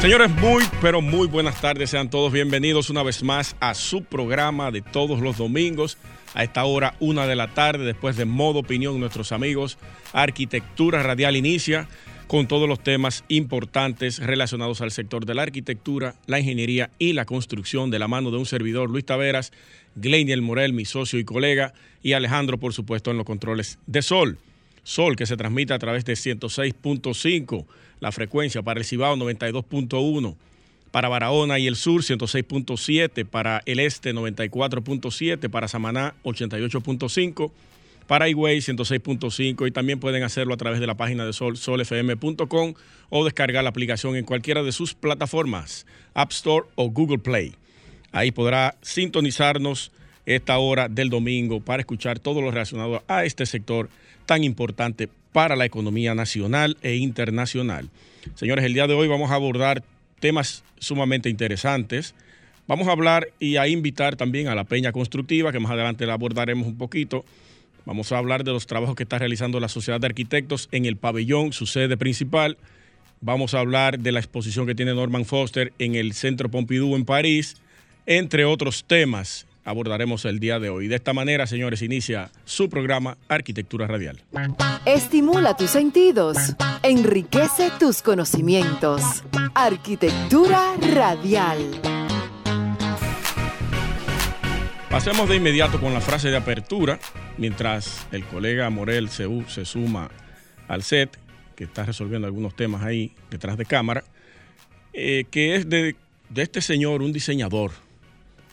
Señores, muy, pero muy buenas tardes. Sean todos bienvenidos una vez más a su programa de todos los domingos. A esta hora, una de la tarde, después de modo opinión, nuestros amigos. Arquitectura Radial inicia con todos los temas importantes relacionados al sector de la arquitectura, la ingeniería y la construcción de la mano de un servidor, Luis Taveras, Gleiniel Morel, mi socio y colega, y Alejandro, por supuesto, en los controles de Sol. Sol que se transmite a través de 106.5 la frecuencia para el Cibao 92.1, para Barahona y el sur 106.7, para el este 94.7, para Samaná 88.5, para Higüey 106.5 y también pueden hacerlo a través de la página de Sol, solfm.com o descargar la aplicación en cualquiera de sus plataformas, App Store o Google Play. Ahí podrá sintonizarnos esta hora del domingo para escuchar todo lo relacionado a este sector tan importante para la economía nacional e internacional. Señores, el día de hoy vamos a abordar temas sumamente interesantes. Vamos a hablar y a invitar también a la Peña Constructiva, que más adelante la abordaremos un poquito. Vamos a hablar de los trabajos que está realizando la Sociedad de Arquitectos en el pabellón, su sede principal. Vamos a hablar de la exposición que tiene Norman Foster en el Centro Pompidou en París, entre otros temas abordaremos el día de hoy. De esta manera, señores, inicia su programa Arquitectura Radial. Estimula tus sentidos, enriquece tus conocimientos. Arquitectura Radial. Pasemos de inmediato con la frase de apertura, mientras el colega Morel se, se suma al set, que está resolviendo algunos temas ahí detrás de cámara, eh, que es de, de este señor, un diseñador,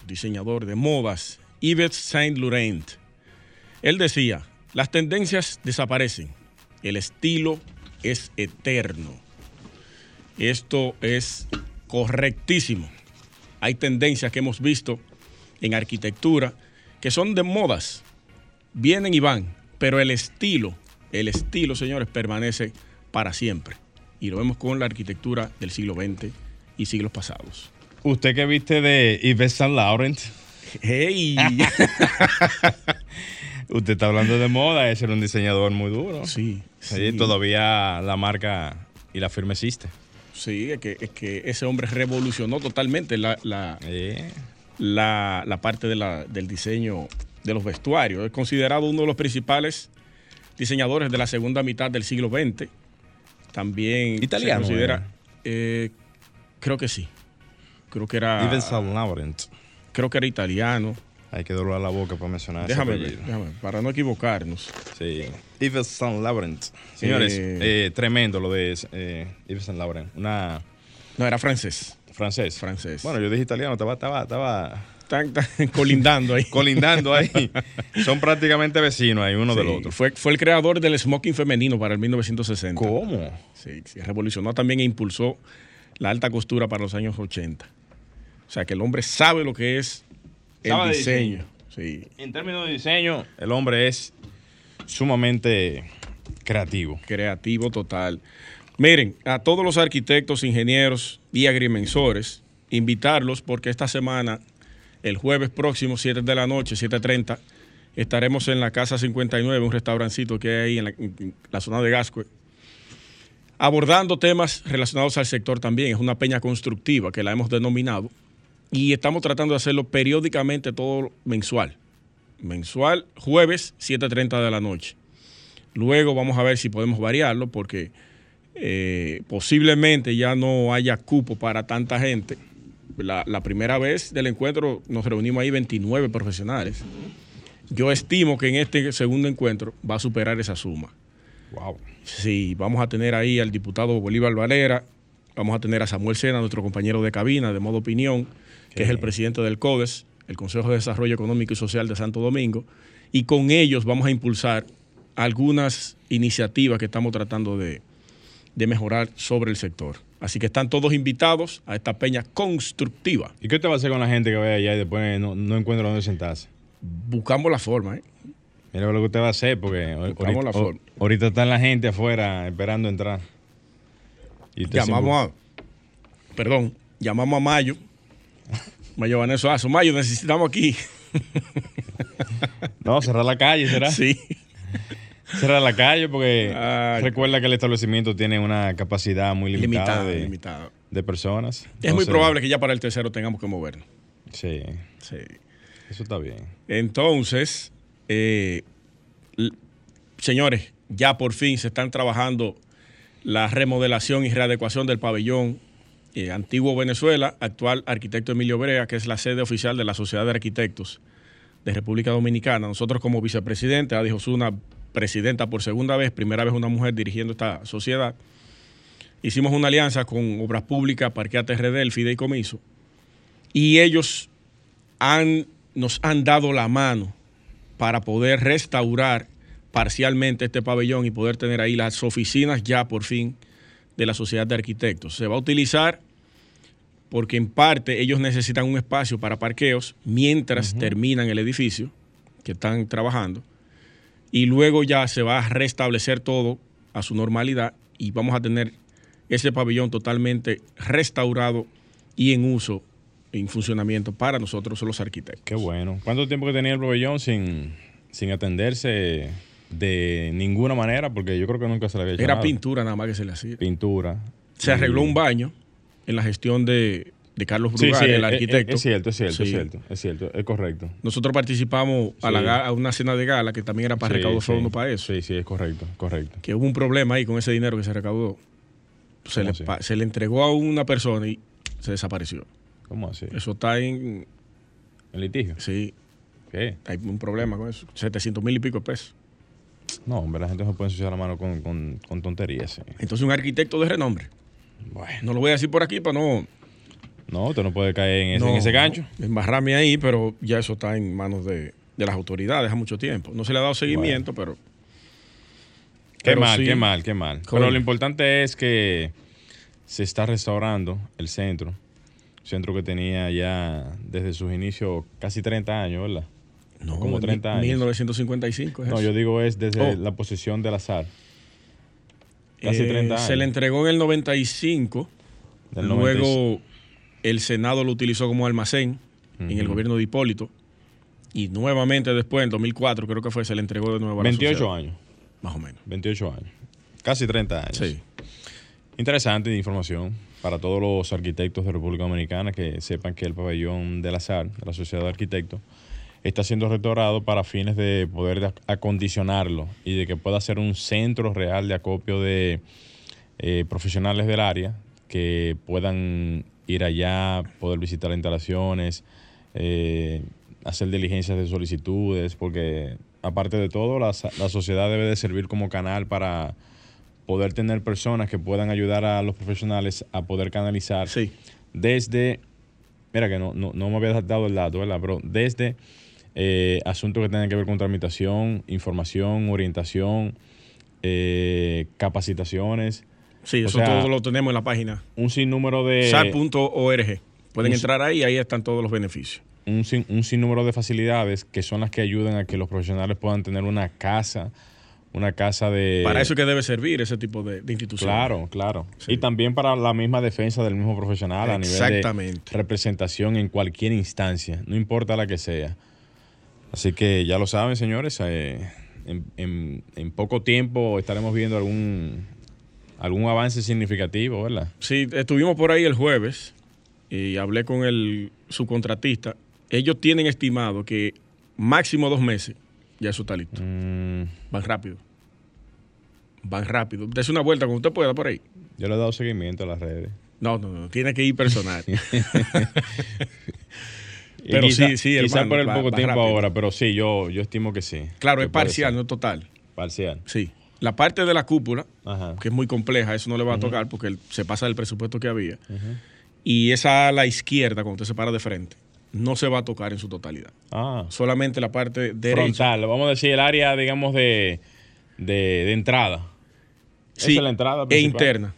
diseñador de modas, Yves Saint Laurent. Él decía, las tendencias desaparecen, el estilo es eterno. Esto es correctísimo. Hay tendencias que hemos visto en arquitectura que son de modas, vienen y van, pero el estilo, el estilo, señores, permanece para siempre. Y lo vemos con la arquitectura del siglo XX y siglos pasados. Usted que viste de Yves Saint Laurent. ¡Hey! Usted está hablando de moda, es un diseñador muy duro. Sí, sí. Todavía la marca y la firma existe. Sí, es que, es que ese hombre revolucionó totalmente la, la, la, parte de la, del diseño de los vestuarios. Es considerado uno de los principales diseñadores de la segunda mitad del siglo XX. También italiano. Se considera, eh, creo que sí. Creo que era. Yves Saint Laurent. Creo que era italiano. Hay que doblar la boca para mencionar déjame, ver, déjame para no equivocarnos. Sí. Yves Saint Laurent. Señores, eh, eh, tremendo lo de eh, Yves Saint Laurent. Una. No, era francés. Francés. Francés. Bueno, yo dije italiano, estaba, estaba, estaba colindando ahí. colindando ahí. Son prácticamente vecinos ahí uno del otro. Fue, fue el creador del smoking femenino para el 1960. ¿Cómo? Sí, sí, revolucionó también e impulsó la alta costura para los años 80. O sea, que el hombre sabe lo que es el diseño. Sí. En términos de diseño, el hombre es sumamente creativo. Creativo total. Miren, a todos los arquitectos, ingenieros y agrimensores, invitarlos porque esta semana, el jueves próximo, 7 de la noche, 7.30, estaremos en la Casa 59, un restaurancito que hay ahí en la, en la zona de Gascue, abordando temas relacionados al sector también. Es una peña constructiva que la hemos denominado y estamos tratando de hacerlo periódicamente todo mensual. Mensual, jueves, 7.30 de la noche. Luego vamos a ver si podemos variarlo porque eh, posiblemente ya no haya cupo para tanta gente. La, la, primera vez del encuentro nos reunimos ahí 29 profesionales. Yo estimo que en este segundo encuentro va a superar esa suma. Wow. Sí, vamos a tener ahí al diputado Bolívar Valera, vamos a tener a Samuel Sena, nuestro compañero de cabina de modo opinión, que es el presidente del CODES, el Consejo de Desarrollo Económico y Social de Santo Domingo, y con ellos vamos a impulsar algunas iniciativas que estamos tratando de, de mejorar sobre el sector. Así que están todos invitados a esta peña constructiva. ¿Y qué te va a hacer con la gente que vaya allá y después no, no encuentra dónde sentarse? buscamos la forma, ¿eh? Mira lo que usted va a hacer, porque ahorita, la forma. ahorita está la gente afuera esperando entrar. Y Llamamos a. Perdón, llamamos a Mayo. Mayo Vaneso Aso. Mayo, necesitamos aquí. No, cerrar la calle, ¿será? Sí. Cerrar la calle porque Ay. recuerda que el establecimiento tiene una capacidad muy limitada, Limitada, de, limitada. de personas. Es muy probable que ya para el tercero tengamos que movernos. Sí, Sí. eso está bien. Entonces, eh, señores, ya por fin se están trabajando la remodelación y readecuación del pabellón eh, Antiguo Venezuela, actual arquitecto Emilio Brea, que es la sede oficial de la Sociedad de Arquitectos de República Dominicana. Nosotros como vicepresidente, Adi Osuna, presidenta por segunda vez, primera vez una mujer dirigiendo esta sociedad, hicimos una alianza con Obras Públicas, Parqueate RD, el Fideicomiso, y ellos han, nos han dado la mano para poder restaurar parcialmente este pabellón y poder tener ahí las oficinas ya por fin de la Sociedad de Arquitectos. Se va a utilizar porque en parte ellos necesitan un espacio para parqueos mientras terminan el edificio que están trabajando y luego ya se va a restablecer todo a su normalidad y vamos a tener ese pabellón totalmente restaurado y en uso, en funcionamiento para nosotros los arquitectos. Qué bueno. ¿Cuánto tiempo que tenía el pabellón sin, sin atenderse de ninguna manera? Porque yo creo que nunca se le había hecho Era nada. pintura nada más que se le hacía. Pintura. Se arregló un baño en la gestión de, de Carlos Brugal, sí, el es- arquitecto. Es, cierto, es cierto, es Sí. cierto, es cierto, es correcto. Nosotros participamos a, la a una cena de gala que también era para recaudar sí. fondos para eso. Sí, sí, es correcto, correcto. Que hubo un problema ahí con ese dinero que se recaudó. Se ¿Cómo le, se le entregó a una persona y se desapareció. ¿Cómo así? Eso está en. ¿El litigio? Sí, ¿Qué? hay un problema con eso. 700 mil y pico de pesos. No, hombre, la gente no se puede ensuciar la mano con, con, con tonterías. Entonces, un arquitecto de renombre. Bueno, No lo voy a decir por aquí para no. no, usted no puede caer en ese, no en ese gancho. Embarrarme ahí, pero ya eso está en manos de, de las autoridades hace mucho tiempo. No se le ha dado seguimiento, pero. Qué pero mal, sí. qué mal, qué mal. Pero lo importante es que se está restaurando el centro. Centro que tenía ya desde sus inicios casi 30 años, ¿verdad? No, Como en 30 años. 1955 es No, eso. yo digo es desde Oh. la posesión del azar. Casi Eh, 30 años. Se le entregó en el 95. Del luego el Senado lo utilizó como almacén en el gobierno de Hipólito. Y nuevamente después, en 2004, creo que fue, se le entregó de nuevo a la 28 sociedad. años. Más o menos. 28 años. Casi 30 años. Sí. Interesante información para todos los arquitectos de República Dominicana que sepan que el pabellón del azar, de la Sociedad de Arquitectos, está siendo restaurado para fines de poder ac- acondicionarlo y de que pueda ser un centro real de acopio de eh, profesionales del área que puedan ir allá, poder visitar las instalaciones, eh, hacer diligencias de solicitudes, porque aparte de todo, la, la sociedad debe de servir como canal para poder tener personas que puedan ayudar a los profesionales a poder canalizar Sí. desde, mira que no, no, no me había dado el dato, ¿verdad? Pero desde eh, asuntos que tengan que ver con tramitación, información, orientación, eh, capacitaciones, Sí, O eso sea, todo lo tenemos en la página un sinnúmero de... sar.org. Pueden un- entrar ahí y ahí están todos los beneficios. un, sin- un sinnúmero de facilidades que son las que ayudan a que los profesionales puedan tener una casa, una casa de... Para eso es que debe servir ese tipo de, de institución. Claro, claro. Sí. Y también para la misma defensa del mismo profesional a nivel de representación en cualquier instancia, no importa la que sea. Así que ya lo saben, señores, eh, en, en- en poco tiempo estaremos viendo algún, algún avance significativo, ¿verdad? Sí, estuvimos por ahí el jueves y hablé con el subcontratista. Ellos tienen estimado que máximo dos meses ya eso está listo. Mm, Van rápido. Van rápido. Dese una vuelta cuando usted pueda por ahí. yo le he dado seguimiento a las redes. No, no, no. Tiene que ir personal. Pero quizá- sí, sí, Quizá hermano, por el poco va tiempo ahora, pero sí, yo, yo estimo que sí. claro, Que es parcial, ser. no total. Parcial. Sí. La parte de la cúpula, Ajá. que es muy compleja, eso no le va a tocar porque se pasa del presupuesto que había. Y esa a la izquierda, cuando usted se para de frente, no se va a tocar en su totalidad. Ah, Solamente la parte derecha. frontal. Vamos a decir el área, digamos, de, de, de entrada. Esa Sí, es la entrada e interna.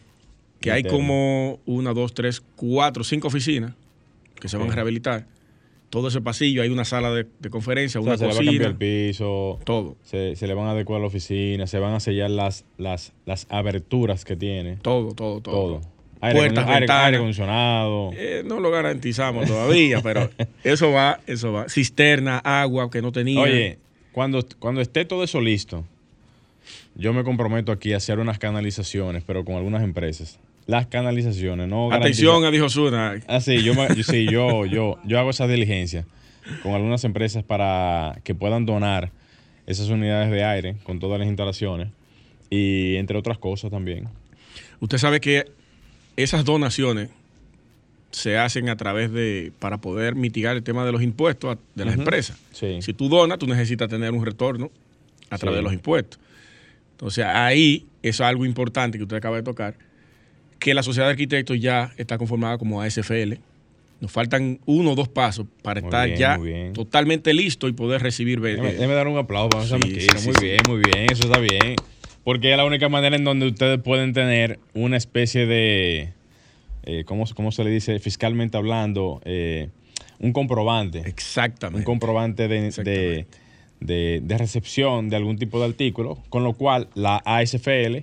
Que hay como una, dos, tres, cuatro, cinco oficinas que se van a rehabilitar. Todo ese pasillo, hay una sala de, de conferencia, O sea, una se le va a cambiar el piso, todo, se, se le van a adecuar la oficina, se van a sellar las, las, las aberturas que tiene, todo, todo, todo. todo. Aire, Puertas, aire- ventanas. aire acondicionado. Eh, no lo garantizamos todavía, pero eso va, eso va. Cisterna, agua que no tenía. Oye, cuando, cuando esté todo eso listo, yo me comprometo aquí a hacer unas canalizaciones, pero con algunas empresas. Las canalizaciones, no atención, a dijo Zuna. Ah, sí, yo, sí, yo, yo, yo hago esa diligencia con algunas empresas para que puedan donar esas unidades de aire con todas las instalaciones y entre otras cosas también. Usted sabe que esas donaciones se hacen a través de, para poder mitigar el tema de los impuestos de las empresas. Sí. Si tú donas, tú necesitas tener un retorno a Sí. través de los impuestos. Entonces ahí, eso es algo importante que usted acaba de tocar, que la sociedad de arquitectos ya está conformada como ASFL. Nos faltan uno o dos pasos para Muy estar bien, ya totalto listo y poder recibir... Déjame, déjame dar un aplauso para esa Sí, muy sí, bien, muy bien, eso está bien. Porque es la única manera en donde ustedes pueden tener una especie de, eh, ¿cómo, cómo se le dice? Fiscalmente hablando, eh, un comprobante. Exactamente. un comprobante de, de- de recepción de algún tipo de artículo, con lo cual la ASFL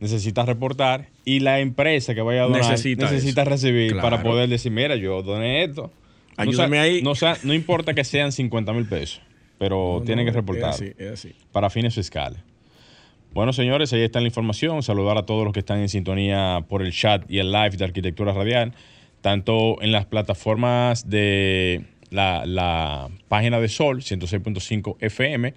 necesita reportar y la empresa que vaya a donar Necesita necesita, recibir Claro. para poder decir, mira, yo doné esto. Ayúdame no, sea- ahí. No, sea- no importa que sean 50 mil pesos, pero No, tienen no, que reportar Es así, es así. para fines fiscales. Bueno, señores, ahí está la información. Saludar a todos los que están en sintonía por el chat y el live de Arquitectura Radial, tanto en las plataformas de la, la página de Sol, 106.5 FM,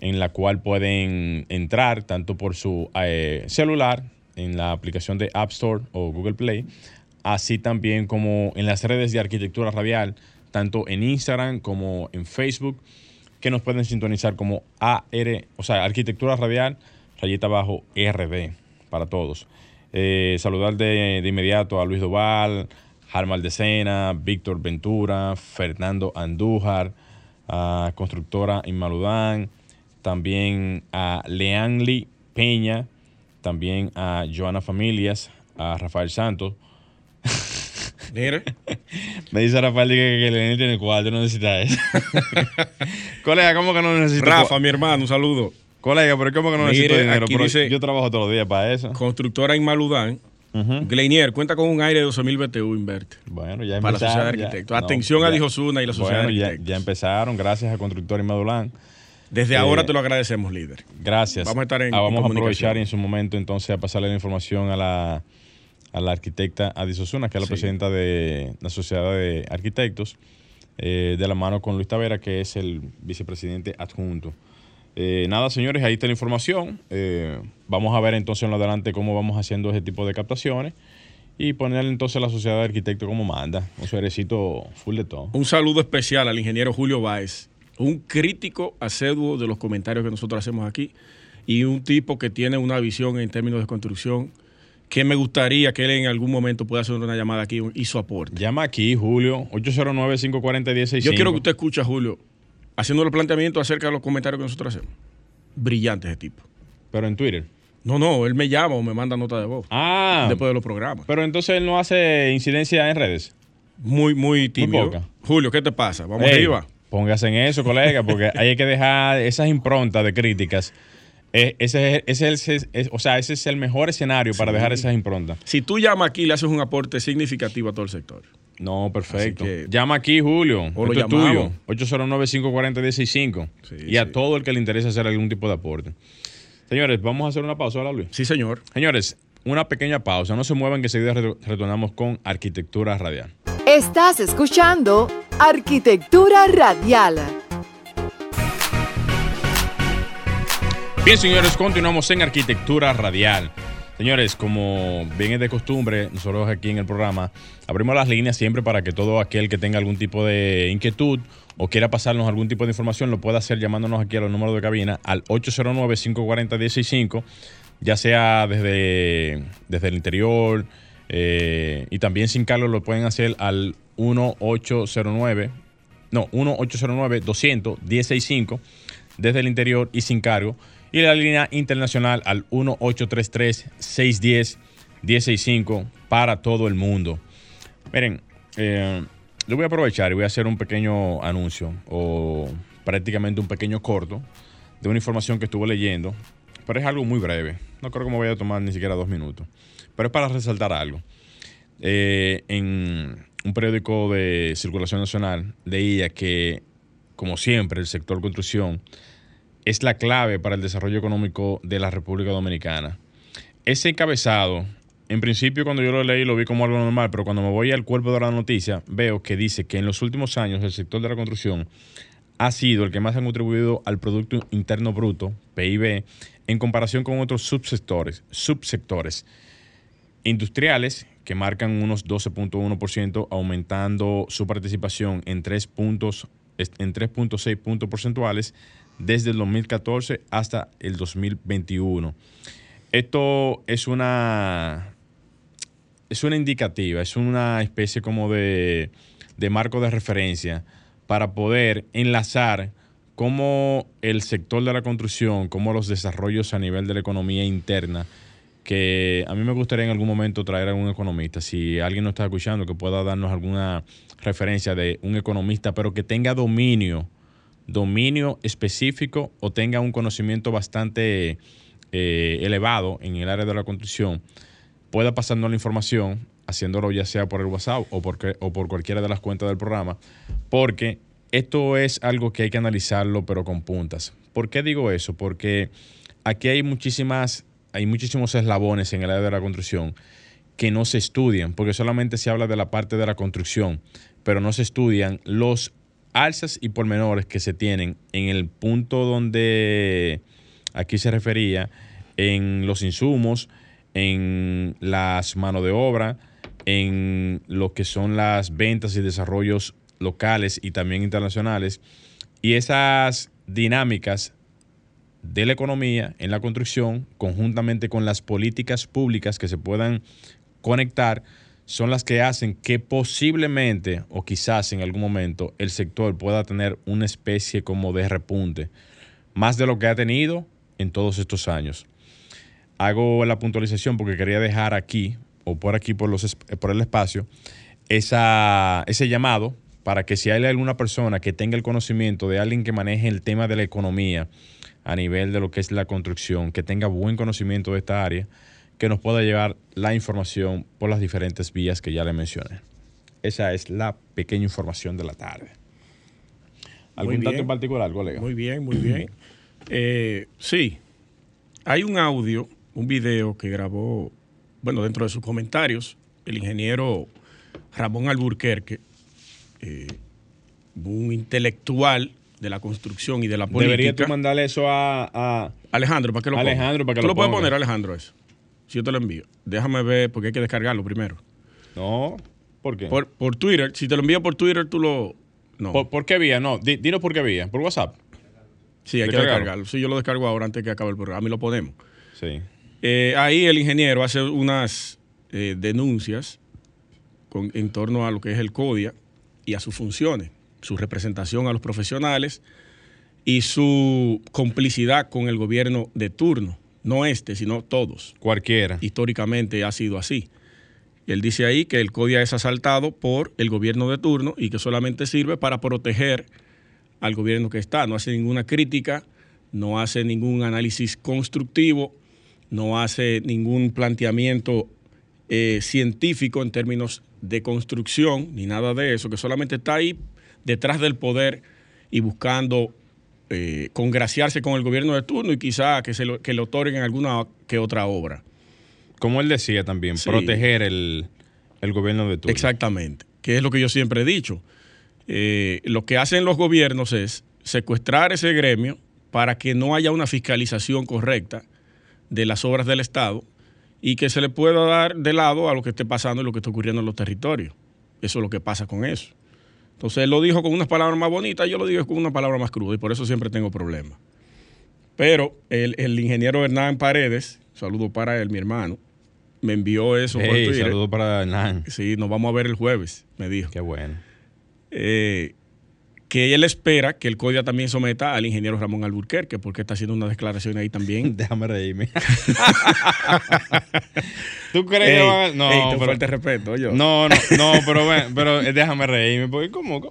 en la cual pueden entrar tanto por su eh, celular, en la aplicación de App Store o Google Play, así también como en las redes de Arquitectura Radial, tanto en Instagram como en Facebook que nos pueden sintonizar como AR, o sea, Arquitectura Radial, rayita abajo RD, para todos. Eh, saludar de, de inmediato a Luis Doval, Harmal de Sena, Víctor Ventura, Fernando Andújar, a Constructora Inmaludán, también a Leanli Peña, también a Joana Familias, a Rafael Santos. Mire, Me dice Rafael que, que tiene cuarto, no necesita eso. Colega, ¿cómo que no necesito Rafa, mi hermano, un saludo. Colega, pero ¿cómo que no Mire, necesito dinero? aquí Pero dice- yo trabajo todos los días para eso. Constructora en Maludán. Ujú. Gleinier cuenta con un aire de 12.000 BTU inverte. Bueno, ya Para la sociedad de empezaron, ya. arquitectos. Atención a Dijo Zuna y la sociedad bueno, de ya, arquitectos. ya empezaron, gracias a Constructor Inmadulán. Desde Eh, ahora te lo agradecemos, líder. Gracias. Vamos a estar en- Ah, vamos en a aprovechar en su momento entonces a pasarle la información a la, a la arquitecta Adis Osuna, que es la Sí. presidenta de la Sociedad de Arquitectos, eh, de la mano con Luis Tavera, que es el vicepresidente adjunto. Eh, nada, señores, ahí está la información. Eh, vamos a ver entonces en lo adelante cómo vamos haciendo ese tipo de captaciones y ponerle entonces a la Sociedad de Arquitectos como manda, un suerecito full de todo. Un saludo especial al ingeniero Julio Báez, un crítico aceduo de los comentarios que nosotros hacemos aquí y un tipo que tiene una visión en términos de construcción que me gustaría que él en algún momento pueda hacer una llamada aquí y su aporte. Llama aquí, Julio, 809-540-165. Yo quiero que usted escuche a Julio haciendo los planteamientos acerca de los comentarios que nosotros hacemos. Brillante ese tipo. Pero en Twitter. No, no, él me llama o me manda nota de voz Ah, después de los programas. pero entonces él no hace incidencia en redes. Muy, muy tímido. poca. Julio, ¿qué te pasa? Vamos Ey, arriba. Póngase en eso, colega, porque hay que dejar esas improntas de críticas. Eh, ese, o sea, ese es el mejor escenario para dejar esas improntas. Si tú llamas aquí, le haces un aporte significativo a todo el sector. No, perfecto. Que- Llama aquí, Julio. O lo Esto es tuyo. 809-540-165. Sí, y a sí. todo el que le interese hacer algún tipo de aporte. Señores, vamos a hacer una pausa, ¿verdad, Luis? Sí, señor. Señores, una pequeña pausa. No se muevan que enseguida re- retornamos con Arquitectura Radial. Estás escuchando Arquitectura Radial. Bien, señores, continuamos en Arquitectura Radial. Señores, como bien es de costumbre, nosotros aquí en el programa abrimos las líneas siempre para que todo aquel que tenga algún tipo de inquietud o quiera pasarnos algún tipo de información lo pueda hacer llamándonos aquí a los números de cabina al 809-540-165, ya sea desde, desde el interior eh, y también sin Carlos lo pueden hacer al 1809, no, 1809-200-165 desde el interior y sin cargo. Y la línea internacional al 1833-610-165 para todo el mundo. Miren, eh, yo voy a aprovechar y voy a hacer un pequeño anuncio o prácticamente un pequeño corto de una información que estuve leyendo, pero es algo muy breve. No creo que me vaya a tomar ni siquiera dos minutos, pero es para resaltar algo. Eh, en un periódico de circulación nacional leía que, como siempre, el sector construcción es la clave para el desarrollo económico de la República Dominicana. Ese encabezado, en principio cuando yo lo leí lo vi como algo normal, pero cuando me voy al cuerpo de la noticia veo que dice que en los últimos años el sector de la construcción ha sido el que más ha contribuido al Producto Interno Bruto, PIB, en comparación con otros subsectores, subsectores industriales que marcan unos 12.1%, aumentando su participación en 3 puntos en 3.6 puntos porcentuales desde el 2014 hasta el 2021. Esto es una es una indicativa, es una especie como de, de marco de referencia para poder enlazar cómo el sector de la construcción, cómo los desarrollos a nivel de la economía interna, que a mí me gustaría en algún momento traer a un economista, si alguien nos está escuchando, que pueda darnos alguna referencia de un economista, pero que tenga dominio, dominio específico o tenga un conocimiento bastante eh, elevado en el área de la construcción, pueda pasarnos la información haciéndolo ya sea por el WhatsApp o por, o por cualquiera de las cuentas del programa, porque esto es algo que hay que analizarlo, pero con puntas. ¿Por qué digo eso? Porque aquí hay muchísimas, hay muchísimos eslabones en el área de la construcción que no se estudian, porque solamente se habla de la parte de la construcción, pero no se estudian los alzas y pormenores que se tienen en el punto donde aquí se refería, en los insumos, en las manos de obra, en lo que son las ventas y desarrollos locales y también internacionales. Y esas dinámicas de la economía en la construcción, conjuntamente con las políticas públicas que se puedan conectar, son las que hacen que posiblemente o quizás en algún momento el sector pueda tener una especie como de repunte, más de lo que ha tenido en todos estos años. Hago la puntualización porque quería dejar aquí o por aquí, por, los, por el espacio, esa, ese llamado para que si hay alguna persona que tenga el conocimiento de alguien que maneje el tema de la economía a nivel de lo que es la construcción, que tenga buen conocimiento de esta área, que nos pueda llevar la información por las diferentes vías que ya le mencioné. Esa es la pequeña información de la tarde. ¿Algún dato en particular, colega? Muy bien, muy bien. Eh, sí, hay un audio, un video que grabó bueno, dentro de sus comentarios, el ingeniero Ramón Alburquerque, eh, un intelectual de la construcción y de la política. Debería tú mandarle eso a, Alejandro para que lo Alejandro para que ¿Tú lo, puedes poner, Alejandro, eso. Si yo te lo envío. Déjame ver, porque hay que descargarlo primero. No, ¿por qué? Por, Twitter. Si te lo envío por Twitter, tú lo. No. ¿Por, qué vía? No, dinos por qué vía. ¿Por WhatsApp? Sí, hay que descargarlo. Sí, yo lo descargo ahora antes que acabe el programa y lo ponemos. Sí. Eh, ahí el ingeniero hace unas eh, denuncias en torno a lo que es el CODIA y a sus funciones, su representación a los profesionales y su complicidad con el gobierno de turno, no este, sino todos. Cualquiera. Históricamente ha sido así. Él dice ahí que el CODIA es asaltado por el gobierno de turno y que solamente sirve para proteger al gobierno que está. No hace ninguna crítica, no hace ningún análisis constructivo no hace ningún planteamiento eh, científico en términos de construcción, ni nada de eso, que solamente está ahí detrás del poder y buscando eh, congraciarse con el gobierno de turno y quizá que, se lo, que le otorguen alguna que otra obra. Como él decía también, proteger el, gobierno de turno. Exactamente, que es lo que yo siempre he dicho. Eh, lo que hacen los gobiernos es secuestrar ese gremio para que no haya una fiscalización correcta de las obras del Estado y que se le pueda dar de lado a lo que esté pasando y lo que está ocurriendo en los territorios. Eso es lo que pasa con eso. Entonces él lo dijo con unas palabras más bonitas, yo lo digo con una palabra más cruda y por eso siempre tengo problemas. Pero el, ingeniero Hernán Paredes, saludo para él, mi hermano, me envió eso. Hey, saludo para Hernán. Sí, nos vamos a ver el jueves, me dijo. Qué bueno. Eh, que él espera que el CODIA también someta al ingeniero Ramón Alburquerque, porque está haciendo una declaración ahí también. Déjame reírme. ¿Tú crees Ey, que van a- No, ey, te pero- falta respeto, yo. no, no, no, pero, ven, pero eh, déjame reírme. Porque ¿cómo,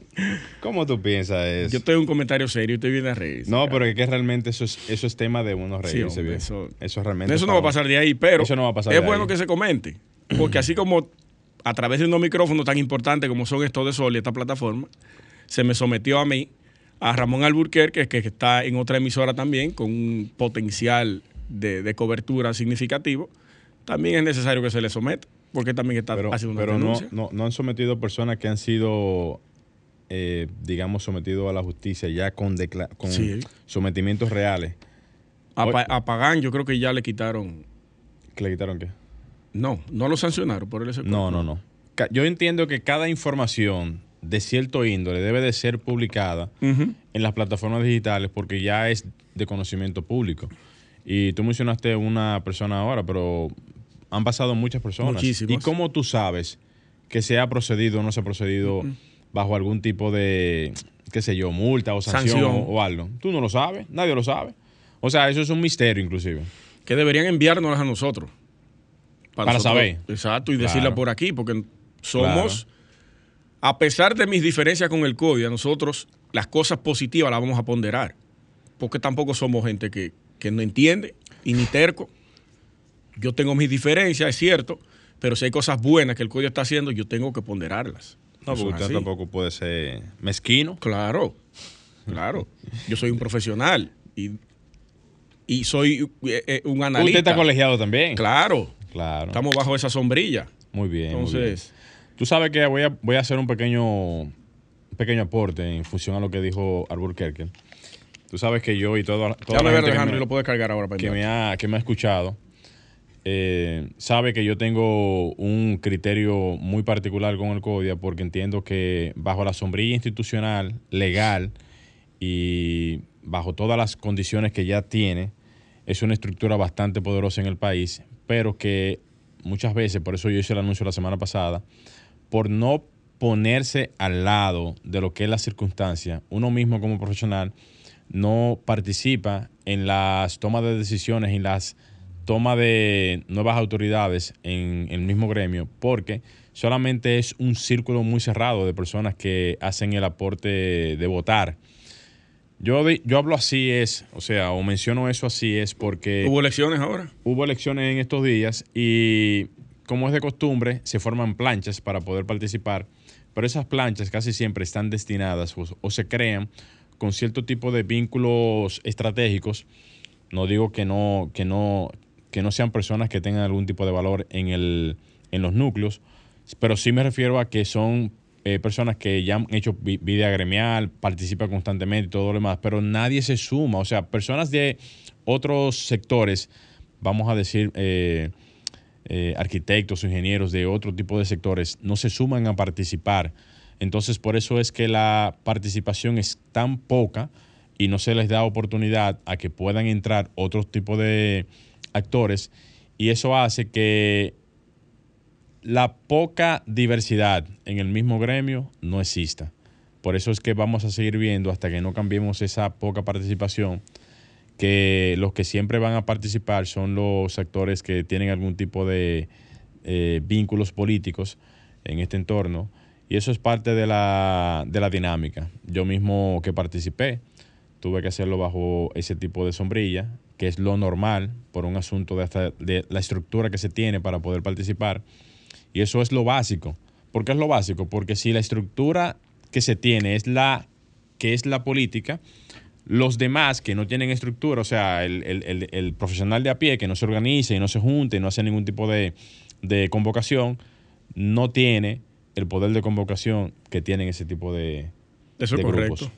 cómo tú piensas eso? Yo estoy en un comentario serio y usted viene a reír. no, pero es que realmente eso es, eso es tema de uno Sí, reírse. hombre, viejo. eso- eso realmente. Eso no va a pasar de ahí, pero Eso no va a pasar es de bueno ahí. que se comente. Porque así como a través de unos micrófonos tan importantes como son estos de Sol y esta plataforma, se me sometió a mí, a Ramón Alburquerque, que, que está en otra emisora también, con un potencial de, de cobertura significativo, también es necesario que se le someta, porque también está Pero, haciendo una pero no, no, no han sometido personas que han sido, eh, digamos, sometidos a la justicia ya con, con Sí. sometimientos reales. A, Pa- a Pagán yo creo que ya le quitaron... ¿Que le quitaron qué? No, no lo sancionaron por el No, no, no. Ca- Yo entiendo que cada información de cierto índole debe de ser publicada en las plataformas digitales porque ya es de conocimiento público. Y tú mencionaste una persona ahora, pero han pasado muchas personas. Muchísimas. ¿Y cómo tú sabes que se ha procedido o no se ha procedido bajo algún tipo de, qué sé yo, multa o sanción, Sanción. O, algo? Tú no lo sabes, nadie lo sabe. O sea, eso es un misterio inclusive. que deberían enviárnoslas a nosotros. Para nosotros- saber. Exacto, y Claro. decirla por aquí, porque somos, a pesar de mis diferencias con el CODIA, nosotros las cosas positivas las vamos a ponderar, porque tampoco somos gente que, que no entiende y ni terco. Yo tengo mis diferencias, es cierto, pero si hay cosas buenas que el CODIA está haciendo, yo tengo que ponderarlas. No, porque usted así. tampoco puede ser mezquino. Claro, claro. Yo soy un profesional y, y soy eh, eh, un analista. Usted está colegiado también. Claro, Claro. estamos bajo esa sombrilla. Muy bien. muy Entonces, bien. Tú sabes que voy a, voy a hacer un pequeño, un pequeño aporte en función a lo que dijo Alburquerque. Tú sabes que yo y toda, toda la gente que me- lo puedes cargar ahora para que me ha, que me ha escuchado eh, sabe que yo tengo un criterio muy particular con el CODIA porque entiendo que bajo la sombrilla institucional, legal y bajo todas las condiciones que ya tiene, es una estructura bastante poderosa en el país, pero que muchas veces, por eso yo hice el anuncio la semana pasada, por no ponerse al lado de lo que es la circunstancia, uno mismo como profesional no participa en las tomas de decisiones y las tomas de nuevas autoridades en el mismo gremio, porque solamente es un círculo muy cerrado de personas que hacen el aporte de votar. Yo, yo hablo así es, o sea, o menciono eso así es porque ¿Hubo elecciones ahora? hubo elecciones en estos días y como es de costumbre, se forman planchas para poder participar, pero esas planchas casi siempre están destinadas o, se crean con cierto tipo de vínculos estratégicos. No digo que no, que no, que no sean personas que tengan algún tipo de valor en, el, en los núcleos, pero sí me refiero a que son eh, personas que ya han hecho vi- vida gremial, participan constantemente y todo lo demás, pero nadie se suma. O sea, personas de otros sectores, vamos a decir, eh, eh, arquitectos, ingenieros de otro tipo de sectores, no se suman a participar. Entonces, por eso es que la participación es tan poca y no se les da oportunidad a que puedan entrar otros tipos de actores y eso hace que la poca diversidad en el mismo gremio no exista. Por eso es que vamos a seguir viendo hasta que no cambiemos esa poca participación, que los que siempre van a participar son los actores que tienen algún tipo de eh, vínculos políticos en este entorno. Y eso es parte de la, de la dinámica. Yo mismo que participé, tuve que hacerlo bajo ese tipo de sombrilla, que es lo normal por un asunto de, hasta- de la estructura que se tiene para poder participar. Y eso es lo básico. ¿Por qué es lo básico? Porque si la estructura que se tiene es la que es la política, los demás que no tienen estructura, o sea, el, el- el- el profesional de a pie que no se organiza y no se junta y no hace ningún tipo de, de convocación, no tiene el poder de convocación que tienen ese tipo de, Eso es correcto.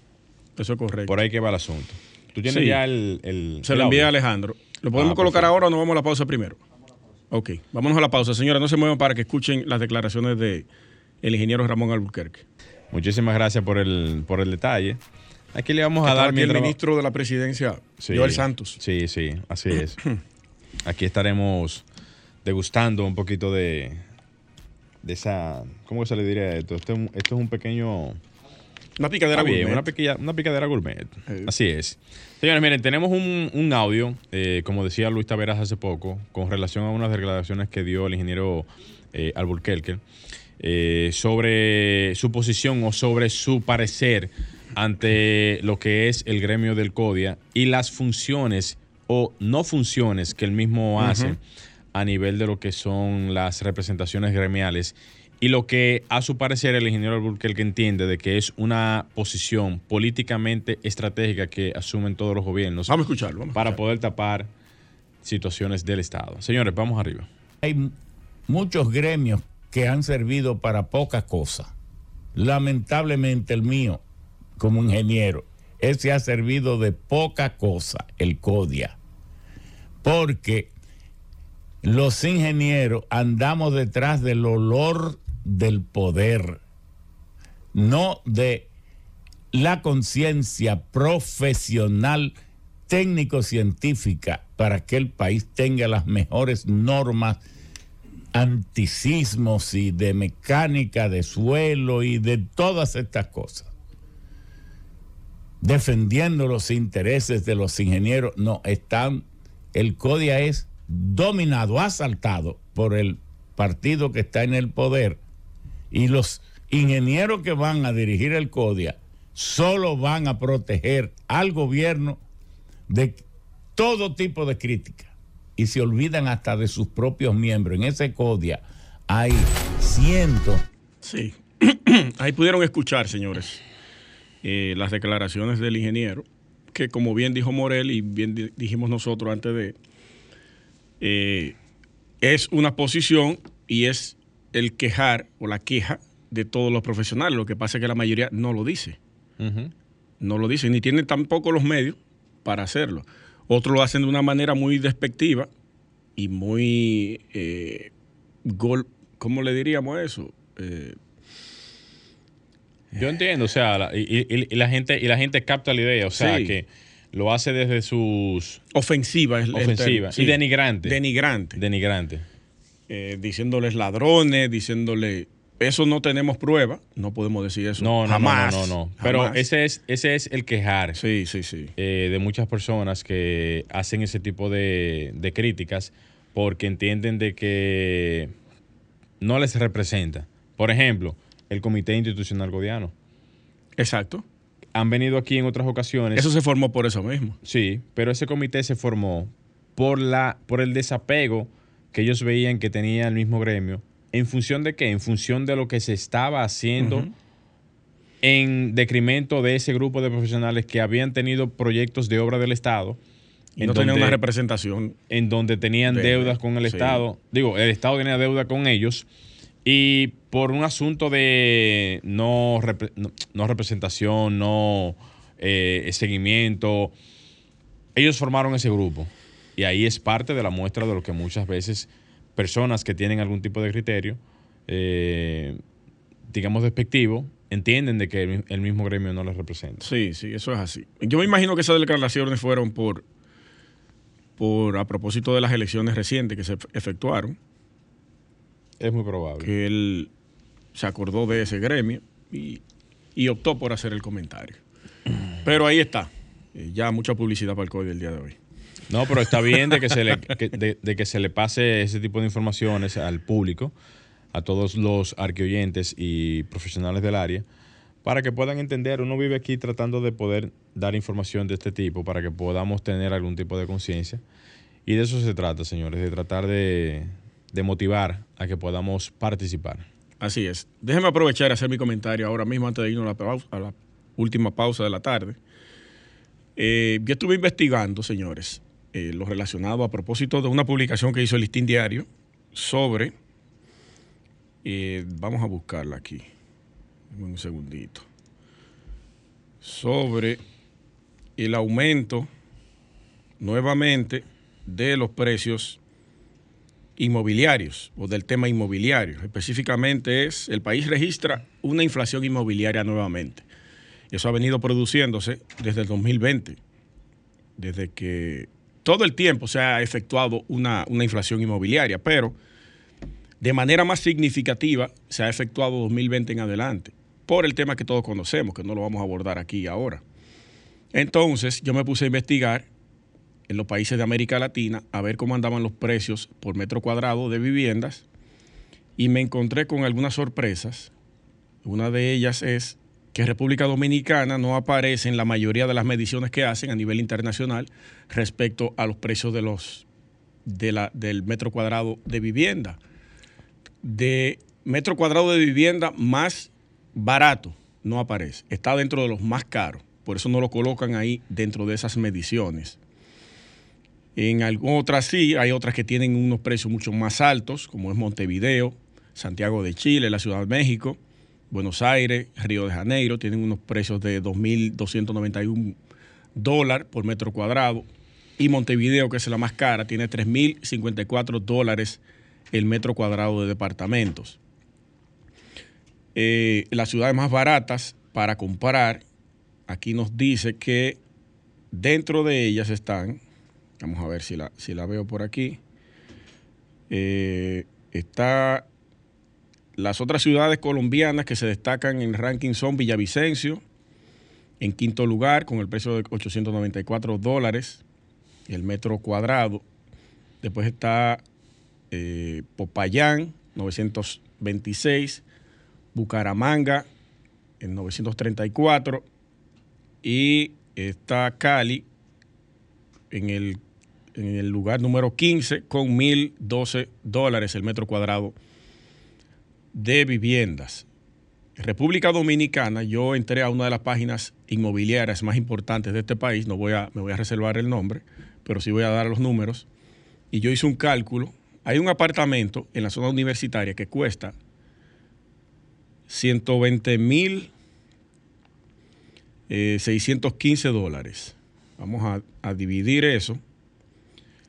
Eso es correcto. Por ahí que va el asunto. Tú tienes Sí. ya el, Se lo envié a? Alejandro. ¿Lo podemos Ah, colocar perfecto. ahora o nos vamos a la pausa primero? Ok, vámonos a la pausa. Señora, no se muevan para que escuchen las declaraciones de el ingeniero Ramón Albuquerque. Muchísimas gracias por el, por el detalle. Aquí le vamos a dar aquí el ministro de la presidencia, Sí. Joel Santos. Sí, sí, así es. Aquí estaremos degustando un poquito de, de esa, ¿cómo se le diría esto? Esto, es un- esto es un pequeño, Una picadera bien, gourmet. Una, piquilla- una picadera gourmet. Sí. Así es. Señores, miren, tenemos un, un audio, eh, como decía Luis Taveras hace poco, con relación a unas declaraciones que dio el ingeniero eh, Alburquerque eh, sobre su posición o sobre su parecer ante lo que es el gremio del CODIA y las funciones o no funciones que él mismo hace a nivel de lo que son las representaciones gremiales y lo que a su parecer el ingeniero Alburquerque entiende de que es una posición políticamente estratégica que asumen todos los gobiernos Vamos a escucharlo. vamos a para escucharlo. poder tapar situaciones del Estado. Señores, vamos arriba. hay muchos gremios que han servido para poca cosa. Lamentablemente el mío, como ingeniero, ese ha servido de poca cosa, el CODIA. Porque los ingenieros andamos detrás del olor del poder, no de la conciencia profesional técnico-científica para que el país tenga las mejores normas antisismos y de mecánica de suelo y de todas estas cosas. Defendiendo los intereses de los ingenieros, no, están, el CODIA es dominado, asaltado por el partido que está en el poder. Y los ingenieros que van a dirigir el CODIA solo van a proteger al gobierno de todo tipo de crítica. Y se olvidan hasta de sus propios miembros. En ese CODIA hay cientos. Sí. Ahí pudieron escuchar, señores, eh, las declaraciones del ingeniero, que como bien dijo Morel y bien di- dijimos nosotros antes de, eh, es una posición y es el quejar o la queja de todos los profesionales. Lo que pasa es que la mayoría no lo dice, no lo dice, ni tienen tampoco los medios para hacerlo. Otros lo hacen de una manera muy despectiva y muy, eh, gol, ¿cómo le diríamos eso? Eh, Yo entiendo, o sea, la- y, y- y la gente y la gente capta la idea, o sea, Sí. que lo hace desde sus ofensiva es el Ofensiva. término, Y denigrante. Denigrante. denigrantes. Eh, diciéndoles ladrones, diciéndole. Eso no tenemos prueba, no podemos decir eso. No, no, jamás. no, no, no, no. Pero jamás. ese es ese es el quejar Sí, sí, sí. eh, de muchas personas que hacen ese tipo de, de críticas porque entienden de que no les representa. Por ejemplo, el Comité Institucional Godiano. Exacto. Han venido aquí en otras ocasiones. Eso se formó por eso mismo. Sí, pero ese comité se formó por, la, por el desapego que ellos veían que tenía el mismo gremio. ¿En función de qué? En función de lo que se estaba haciendo en decremento de ese grupo de profesionales que habían tenido proyectos de obra del Estado. Y no tenían una representación. en donde tenían De- deudas con el sí. Estado. Digo, el Estado tenía deuda con ellos. Y por un asunto de no, no, representación, no eh, seguimiento, ellos formaron ese grupo. Y ahí es parte de la muestra de lo que muchas veces personas que tienen algún tipo de criterio, eh, digamos despectivo, entienden de que el mismo gremio no les representa. Sí, sí, eso es así. Yo me imagino que esas declaraciones fueron por, por a propósito de las elecciones recientes que se efectuaron. Es muy probable. que él se acordó de ese gremio y, y optó por hacer el comentario. Pero ahí está. Eh, Ya mucha publicidad para el CODI el día de hoy. No, pero está bien de que, se le, que- de, de que se le pase ese tipo de informaciones al público, a todos los arqueoyentes y profesionales del área, para que puedan entender. Uno vive aquí tratando de poder dar información de este tipo para que podamos tener algún tipo de conciencia. Y de eso se trata, señores, de tratar de, de motivar a que podamos participar. Así es. Déjeme aprovechar y hacer mi comentario ahora mismo antes de irnos a la, última pausa de la tarde. Eh, yo estuve investigando, señores, eh, lo relacionado a propósito de una publicación que hizo el Listín Diario sobre. eh, vamos a buscarla aquí. Un segundito. Sobre el aumento nuevamente de los precios inmobiliarios o del tema inmobiliario. Específicamente es, el país registra una inflación inmobiliaria nuevamente. Eso ha venido produciéndose desde el 2020, desde que todo el tiempo se ha efectuado una, una inflación inmobiliaria, pero de manera más significativa se ha efectuado 2020 en adelante. por el tema que todos conocemos, que no lo vamos a abordar aquí ahora. Entonces yo me puse a investigar en los países de América Latina a ver cómo andaban los precios por metro cuadrado de viviendas y me encontré con algunas sorpresas. Una de ellas es que República Dominicana no aparece en la mayoría de las mediciones que hacen a nivel internacional respecto a los precios del metro cuadrado de vivienda. De metro cuadrado de vivienda más barato no aparece, está dentro de los más caros, por eso no lo colocan ahí dentro de esas mediciones. En otras sí, hay otras que tienen unos precios mucho más altos, como es Montevideo, Santiago de Chile, la Ciudad de México, Buenos Aires, Río de Janeiro, tienen unos precios de 2.291 dólares por metro cuadrado. Y Montevideo, que es la más cara, tiene 3.054 dólares el metro cuadrado de departamentos. Eh, las ciudades más baratas para comparar, aquí nos dice que dentro de ellas están, vamos a ver si la, si la veo por aquí, eh, está las otras ciudades colombianas que se destacan en el ranking son Villavicencio, en quinto lugar, con el precio de 894 dólares el metro cuadrado. Después está eh, Popayán, 926. Bucaramanga en 934 y está Cali en el, en el lugar número 15 con 1.012 dólares el metro cuadrado de viviendas. República Dominicana, yo entré a una de las páginas inmobiliarias más importantes de este país, no voy a, me voy a reservar el nombre, pero sí voy a dar los números, y yo hice un cálculo. Hay un apartamento en la zona universitaria que cuesta 120 mil 615 eh, dólares. Vamos a, dividir eso,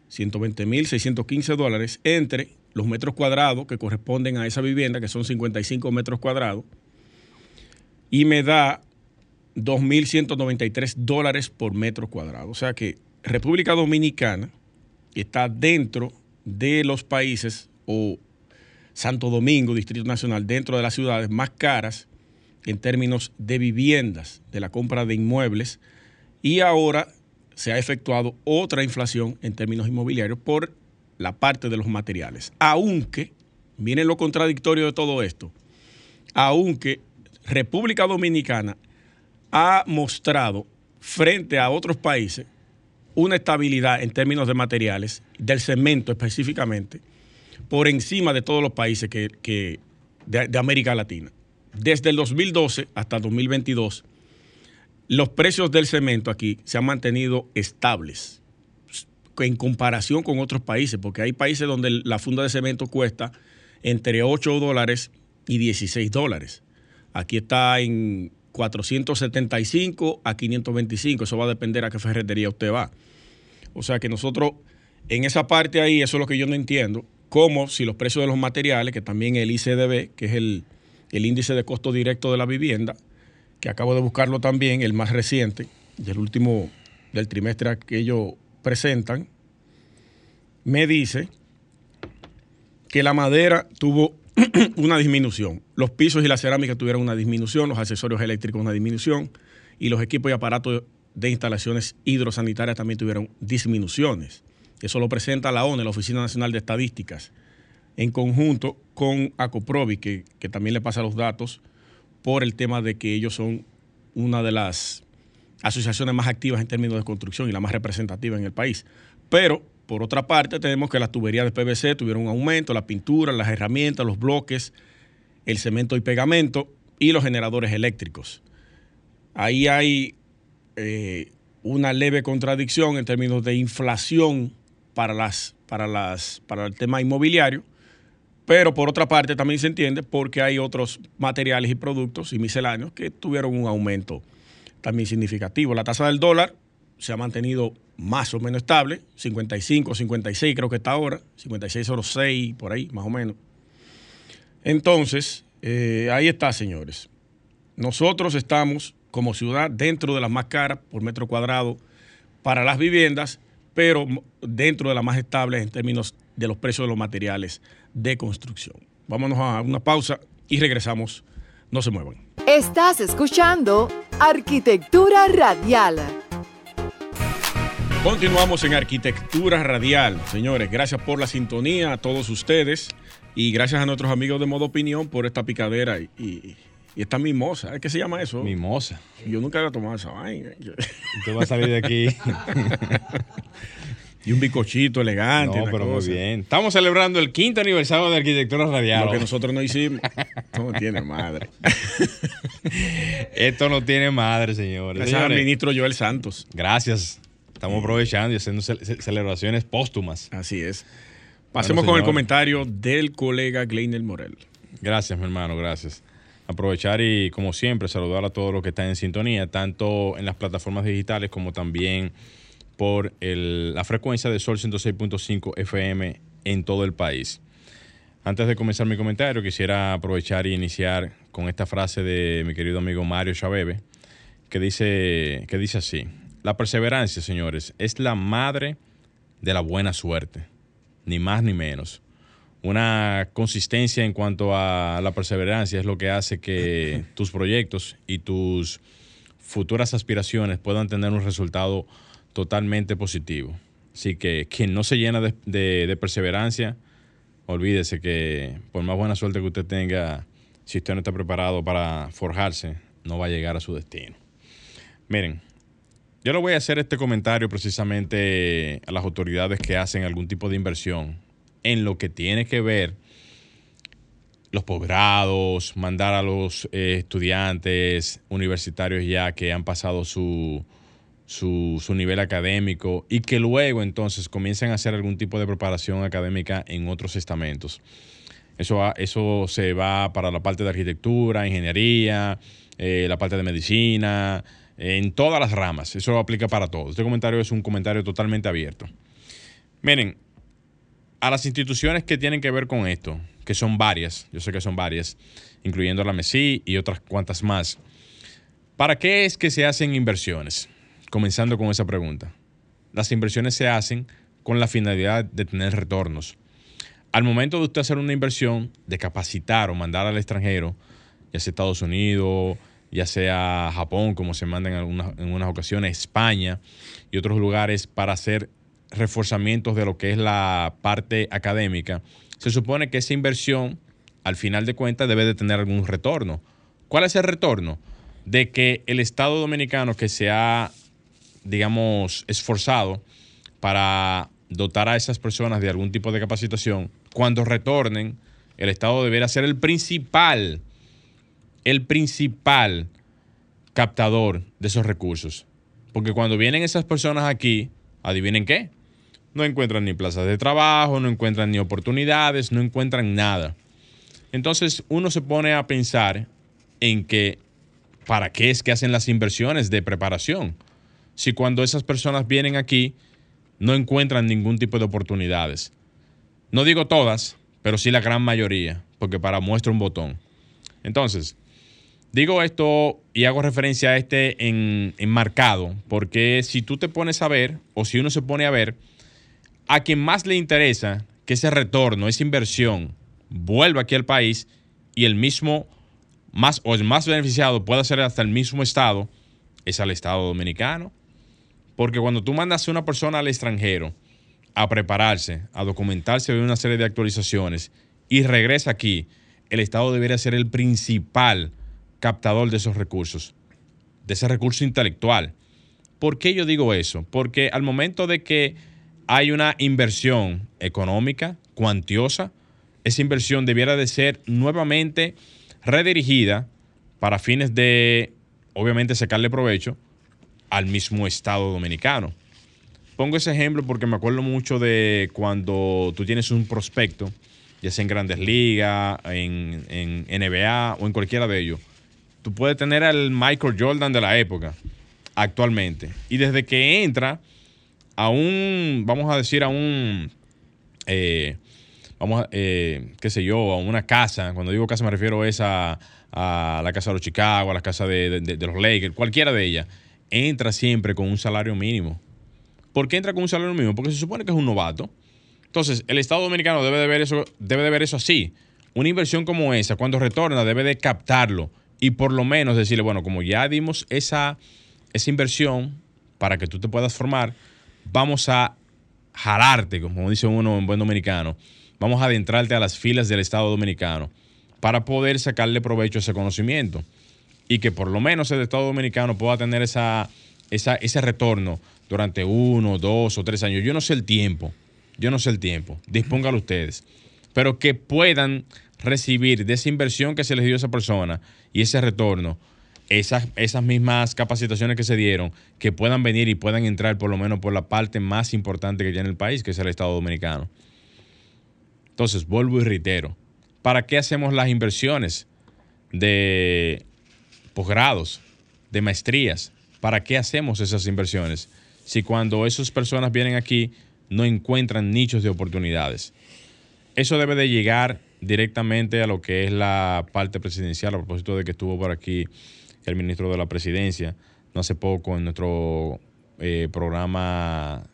120 mil 615 dólares, entre los metros cuadrados que corresponden a esa vivienda, que son 55 metros cuadrados, y me da 2.193 dólares por metro cuadrado. O sea que República Dominicana está dentro de los países o Santo Domingo, Distrito Nacional, dentro de las ciudades más caras en términos de viviendas, de la compra de inmuebles, y ahora se ha efectuado otra inflación en términos inmobiliarios por la parte de los materiales. Aunque, miren lo contradictorio de todo esto, aunque República Dominicana ha mostrado frente a otros países una estabilidad en términos de materiales, del cemento específicamente, por encima de todos los países que, de, América Latina. Desde el 2012 hasta 2022, los precios del cemento aquí se han mantenido estables en comparación con otros países, porque hay países donde la funda de cemento cuesta entre 8 dólares y 16 dólares. Aquí está en 475 a 525, eso va a depender a qué ferretería usted va. O sea que nosotros, en esa parte ahí, eso es lo que yo no entiendo, como si los precios de los materiales, que también el ICDB, que es el, índice de costo directo de la vivienda, que acabo de buscarlo también, el más reciente, del último, del trimestre que ellos presentan, me dice que la madera tuvo una disminución. Los pisos y la cerámica tuvieron una disminución, los accesorios eléctricos una disminución y los equipos y aparatos de instalaciones hidrosanitarias también tuvieron disminuciones. Eso lo presenta la ONU, la Oficina Nacional de Estadísticas, en conjunto con ACOPROVI, que, que también le pasa los datos por el tema de que ellos son una de las asociaciones más activas en términos de construcción y la más representativa en el país. Pero, por otra parte, tenemos que las tuberías de PVC tuvieron un aumento, la pintura, las herramientas, los bloques, el cemento y pegamento y los generadores eléctricos. Ahí hay eh, una leve contradicción en términos de inflación para, las, para, las, para el tema inmobiliario, pero por otra parte también se entiende porque hay otros materiales y productos y misceláneos que tuvieron un aumento también significativo. La tasa del dólar se ha mantenido más o menos estable, 55, 56 creo que está ahora, 56,06 por ahí, más o menos. Entonces, eh, ahí está, señores. Nosotros estamos como ciudad dentro de las más caras por metro cuadrado para las viviendas pero dentro de las más estables en términos de los precios de los materiales de construcción. Vámonos a una pausa y regresamos. No se muevan. Estás escuchando Arquitectura Radial. Continuamos en Arquitectura Radial. Señores, gracias por la sintonía a todos ustedes y gracias a nuestros amigos de Modo Opinión por esta picadera y, y- y esta mimosa. ¿Qué se llama eso? Mimosa. Yo nunca había tomado esa vaina. Usted va a salir de aquí. Y un bicochito elegante. no, pero muy bien. Estamos celebrando el quinto aniversario de Arquitectura Radial. Lo que nosotros no hicimos. No tiene madre. Esto no tiene madre, señores. Gracias al Señores, ministro Joel Santos. gracias. Estamos aprovechando y haciendo ce- ce- celebraciones póstumas. Así es. Pasemos Bueno, con el comentario del colega Gleiner Morel. Gracias, mi hermano, gracias. Aprovechar y, como siempre, saludar a todos los que están en sintonía, tanto en las plataformas digitales como también por el- la frecuencia de Sol 106.5 FM en todo el país. Antes de comenzar mi comentario, quisiera aprovechar y iniciar con esta frase de mi querido amigo Mario Chabebe, que dice, que dice así, la perseverancia, señores, es la madre de la buena suerte, ni más ni menos una consistencia en cuanto a la perseverancia es lo que hace que tus proyectos y tus futuras aspiraciones puedan tener un resultado totalmente positivo. Así que quien no se llena de, de- de perseverancia, olvídese que por más buena suerte que usted tenga, si usted no está preparado para forjarse, no va a llegar a su destino. Miren, yo le voy a hacer este comentario precisamente a las autoridades que hacen algún tipo de inversión en lo que tiene que ver los posgrados, mandar a los eh, estudiantes universitarios ya que han pasado su, su, nivel académico y que luego entonces comiencen a hacer algún tipo de preparación académica en otros estamentos. Eso, eso se va para la parte de arquitectura, ingeniería, eh, la parte de medicina, en todas las ramas. Eso aplica para todo. Este comentario es un comentario totalmente abierto. Miren, a las instituciones que tienen que ver con esto, que son varias, yo sé que son varias, incluyendo la MESI y otras cuantas más, ¿para qué es que se hacen inversiones? Comenzando con esa pregunta. Las inversiones se hacen con la finalidad de tener retornos. Al momento de usted hacer una inversión, de capacitar o mandar al extranjero, ya sea Estados Unidos, ya sea Japón, como se manda en algunas, unas ocasiones, España y otros lugares para hacer reforzamientos de lo que es la parte académica, se supone que esa inversión, al final de cuentas, debe de tener algún retorno. ¿Cuál es el retorno? De que el Estado dominicano que se ha, digamos, esforzado para dotar a esas personas de algún tipo de capacitación, cuando retornen, el Estado deberá ser el principal, el principal captador de esos recursos. Porque cuando vienen esas personas aquí, adivinen qué, no encuentran ni plazas de trabajo, no encuentran ni oportunidades, no encuentran nada. Entonces uno se pone a pensar en que, ¿para qué es que hacen las inversiones de preparación? Si cuando esas personas vienen aquí, no encuentran ningún tipo de oportunidades. No digo todas, pero sí la gran mayoría, porque para muestra un botón. Entonces, digo esto y hago referencia a este en, enmarcado, porque si tú te pones a ver, o si uno se pone a ver, a quien más le interesa que ese retorno, esa inversión, vuelva aquí al país y el mismo, más o el más beneficiado pueda ser hasta el mismo Estado, es al Estado dominicano. Porque cuando tú mandas a una persona al extranjero a prepararse, a documentarse de una serie de actualizaciones y regresa aquí, el Estado debería ser el principal captador de esos recursos, de ese recurso intelectual. ¿Por qué yo digo eso? Porque al momento de que hay una inversión económica cuantiosa, esa inversión debiera de ser nuevamente redirigida para fines de, obviamente, sacarle provecho al mismo Estado dominicano. Pongo ese ejemplo porque me acuerdo mucho de cuando tú tienes un prospecto, ya sea en grandes ligas, en, en NBA o en cualquiera de ellos. Tú puedes tener al Michael Jordan de la época actualmente. Y desde que entra a un, vamos a decir, a un, eh, vamos a, eh, qué sé yo, a una casa, cuando digo casa me refiero es a, a la casa de los Chicago, a la casa de, de- de los Lakers, cualquiera de ellas, entra siempre con un salario mínimo. ¿Por qué entra con un salario mínimo? Porque se supone que es un novato. Entonces, el Estado Dominicano debe de ver eso, debe de ver eso así. Una inversión como esa, cuando retorna, debe de captarlo y por lo menos decirle, bueno, como ya dimos esa, esa inversión para que tú te puedas formar, vamos a jalarte, como dice uno en buen dominicano, vamos a adentrarte a las filas del Estado dominicano para poder sacarle provecho a ese conocimiento y que por lo menos el Estado dominicano pueda tener esa, esa, ese retorno durante uno, dos o tres años. Yo no sé el tiempo, yo no sé el tiempo, dispóngalo ustedes, pero que puedan recibir de esa inversión que se les dio a esa persona y ese retorno, esas, esas mismas capacitaciones que se dieron, que puedan venir y puedan entrar por lo menos por la parte más importante que tiene el país, que es el Estado Dominicano. Entonces, vuelvo y reitero, ¿para qué hacemos las inversiones de posgrados, de maestrías? ¿Para qué hacemos esas inversiones? Si cuando esas personas vienen aquí no encuentran nichos de oportunidades. Eso debe de llegar directamente a lo que es la parte presidencial, a propósito de que estuvo por aquí el ministro de la presidencia, no hace poco en nuestro eh, programa,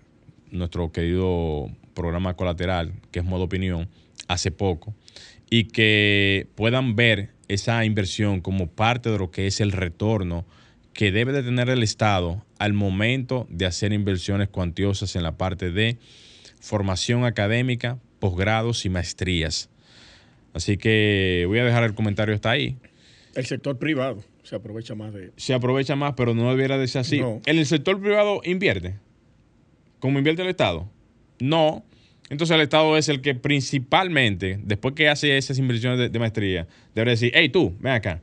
nuestro querido programa colateral, que es Modo Opinión, hace poco, y que puedan ver esa inversión como parte de lo que es el retorno que debe de tener el Estado al momento de hacer inversiones cuantiosas en la parte de formación académica, posgrados y maestrías. Así que voy a dejar el comentario hasta ahí. El sector privado se aprovecha más de... Se aprovecha más, pero no debiera de ser así. ¿En el sector privado invierte? ¿Como invierte el Estado? No. Entonces el Estado es el que principalmente, después que hace esas inversiones de, maestría, debe decir, hey tú, ven acá.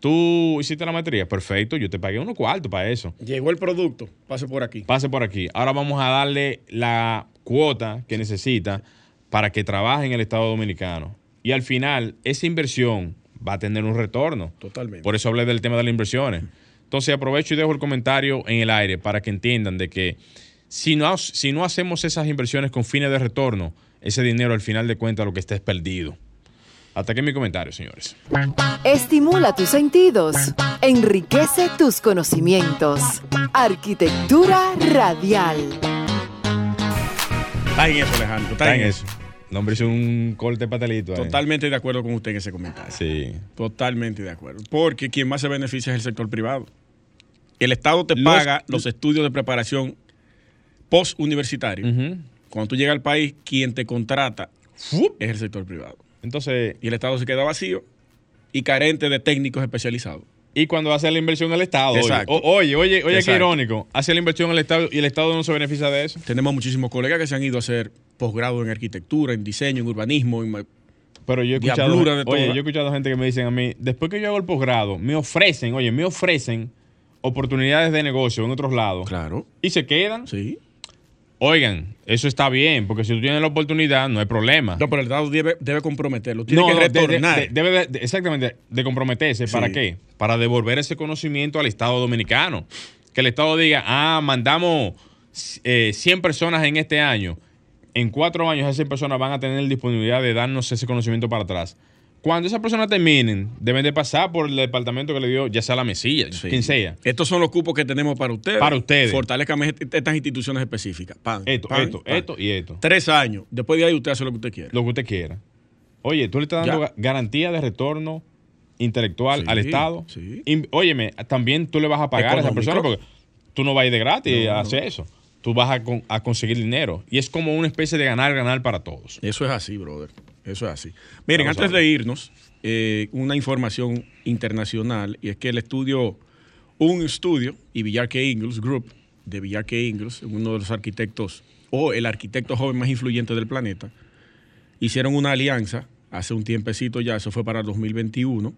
Tú hiciste la maestría, perfecto, yo te pagué unos cuartos para eso. Llegó el producto, pase por aquí. Pase por aquí. Ahora vamos a darle la cuota que necesita para que trabaje en el Estado Dominicano. Y al final, esa inversión va a tener un retorno. Totalmente. Por eso hablé del tema de las inversiones. Entonces aprovecho y dejo el comentario en el aire para que entiendan de que si no, si no hacemos esas inversiones con fines de retorno, ese dinero al final de cuentas lo que está es perdido. Hasta aquí mi comentario, señores. Estimula tus sentidos, enriquece tus conocimientos. Arquitectura radial. Está en eso, Alejandro. Está, en eso. El hombre hizo un corte patalito. Totalmente de acuerdo con usted en ese comentario. Sí. Totalmente de acuerdo. Porque quien más se beneficia es el sector privado. El Estado te paga los estudios de preparación post-universitario. Cuando tú llegas al país, quien te contrata es el sector privado. Entonces. Y el Estado se queda vacío y carente de técnicos especializados. Y cuando hace la inversión el Estado. Exacto. Oye, oye, oye, qué irónico. Hace la inversión el Estado y el Estado no se beneficia de eso. Tenemos muchísimos colegas que se han ido a hacer posgrado en arquitectura, en diseño, en urbanismo, en pero yo he escuchado, oye, yo he escuchado gente que me dicen a mí, después que yo hago el posgrado, me ofrecen, oye, me ofrecen oportunidades de negocio en otros lados. Claro. Y se quedan. Sí. Oigan, eso está bien, porque si tú tienes la oportunidad, no hay problema. No, pero el Estado debe, comprometerlo. Tiene que retornar. debe exactamente de comprometerse. ¿Para qué? Para devolver ese conocimiento al Estado dominicano. Que el Estado diga, ah, mandamos 100 eh, personas en este año en cuatro años esas personas van a tener disponibilidad de darnos ese conocimiento para atrás. Cuando esas personas terminen, deben de pasar por el departamento que le dio, ya sea la mesilla, quien sea. Estos son los cupos que tenemos para ustedes. Para ustedes. Fortalezcan estas instituciones específicas. esto, esto, esto y esto. Tres años. Después de ahí usted hace lo que usted quiera. Lo que usted quiera. Oye, tú le estás dando garantía de retorno intelectual al Estado. Sí. óyeme, también tú le vas a pagar a esa persona porque tú no vas a ir de gratis a hacer eso tú vas a, conseguir dinero. Y es como una especie de ganar-ganar para todos. Eso es así, brother. Eso es así. Miren, antes de irnos, eh, una información internacional, y es que el estudio, un estudio, y Villarque Ingles Group, de Villarque Ingles, uno de los arquitectos, o el arquitecto joven más influyente del planeta, hicieron una alianza hace un tiempecito ya, eso fue para el 2021,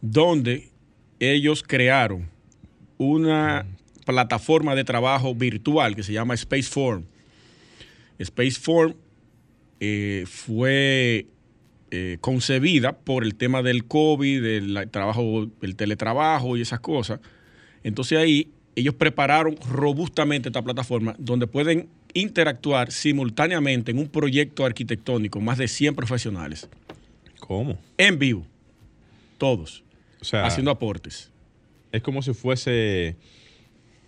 donde ellos crearon una plataforma de trabajo virtual que se llama Spaceform. Spaceform eh, fue eh, concebida por el tema del COVID, del trabajo, el teletrabajo y esas cosas. Entonces ahí ellos prepararon robustamente esta plataforma donde pueden interactuar simultáneamente en un proyecto arquitectónico más de 100 profesionales. ¿Cómo? En vivo. Todos. O sea, haciendo aportes. Es como si fuese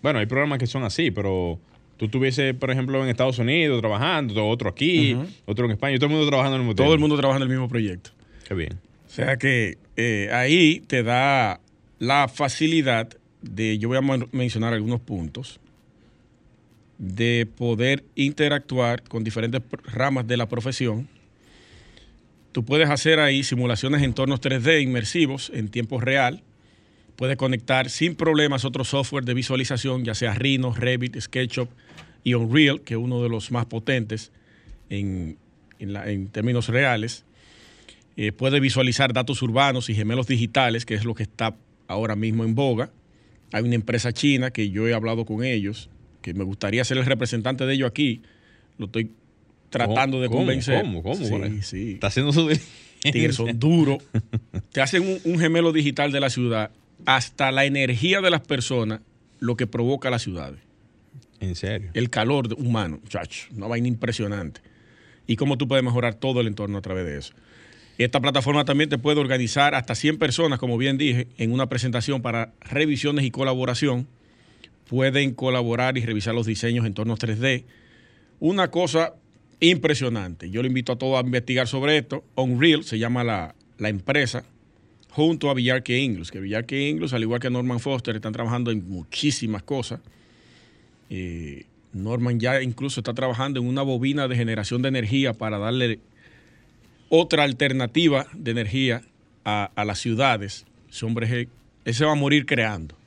bueno, hay programas que son así, pero tú estuviese, por ejemplo, en Estados Unidos trabajando, otro aquí, otro en España, todo el mundo trabajando en el mismo Todo el mundo trabajando en el mismo proyecto. Qué bien. sea que eh, ahí te da la facilidad de, yo voy a mencionar algunos puntos, de poder interactuar con diferentes ramas de la profesión. Tú puedes hacer ahí simulaciones en entornos 3D inmersivos en tiempo real. Puedes conectar sin problemas otros software de visualización, ya sea Rhino, Revit, SketchUp y Unreal, que es uno de los más potentes en, términos reales. Eh, puede visualizar datos urbanos y gemelos digitales, que es lo que está ahora mismo en boga. Hay una empresa china que yo he hablado con ellos, que me gustaría ser el representante de ellos aquí. Lo estoy tratando de convencer. ¿Cómo? ¿Cómo? Sí, sí. Está haciendo su Tigres son duros. Te hacen un, gemelo digital de la ciudad. Hasta la energía de las personas, lo que provoca las ciudades. ¿En serio? El calor humano, chacho. Una vaina impresionante. Y cómo tú puedes mejorar todo el entorno a través de eso. Esta plataforma también te puede organizar hasta 100 personas, como bien dije, en una presentación para revisiones y colaboración. Pueden colaborar y revisar los diseños en entornos 3D. Una cosa impresionante. Yo le invito a todos a investigar sobre esto. Unreal se llama la, empresa, junto a Villarque Ingles, que Villarque Ingles, al igual que Norman Foster, están trabajando en muchísimas cosas. Eh, Norman ya incluso está trabajando en una bobina de generación de energía para darle otra alternativa de energía a, las ciudades. Ese hombre ese va a morir creando.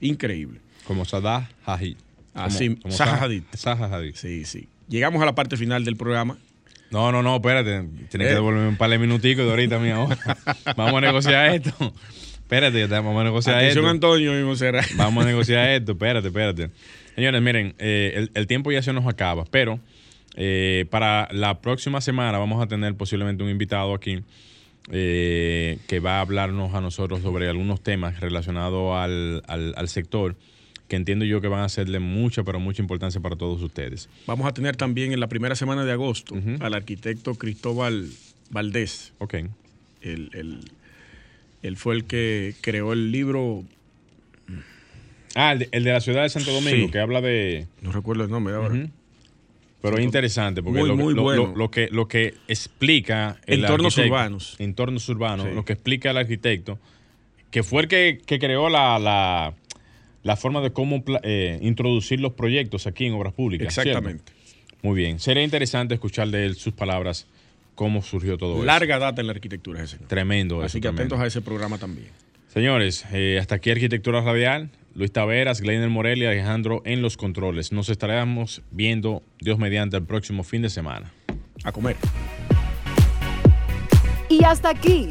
Increíble. Como Sadah Hadid. Así, Zaha Hadid. Sí, sí. Llegamos a la parte final del programa. No, no, no, espérate. Tienes que eh. devolverme un par de minuticos de ahorita, mía. vamos a negociar esto. Espérate, vamos a negociar esto. Antonio Vamos a negociar esto. Espérate, espérate. Señores, miren, eh, el, el, tiempo ya se nos acaba, pero eh, para la próxima semana vamos a tener posiblemente un invitado aquí eh, que va a hablarnos a nosotros sobre algunos temas relacionados al, al, sector que entiendo yo que van a ser de mucha, pero mucha importancia para todos ustedes. Vamos a tener también en la primera semana de agosto al arquitecto Cristóbal Valdés. Ok. Él, fue el que creó el libro. Ah, el de, la ciudad de Santo Domingo, que habla de. No recuerdo el nombre ahora. Pero es interesante porque lo, que, lo que explica el entornos urbanos. Entornos urbanos, lo que explica el arquitecto, que fue el que, creó la, forma de cómo eh, introducir los proyectos aquí en obras públicas. Exactamente. Muy bien. Sería interesante escuchar de él sus palabras, cómo surgió todo eso. Larga data en la arquitectura ese. Tremendo. Así que atentos a ese programa también. Señores, eh, hasta aquí Arquitectura Radial. Luis Taveras, Gleiner Morel y Alejandro en los controles. Nos estaremos viendo, Dios mediante, el próximo fin de semana. A comer. Y hasta aquí,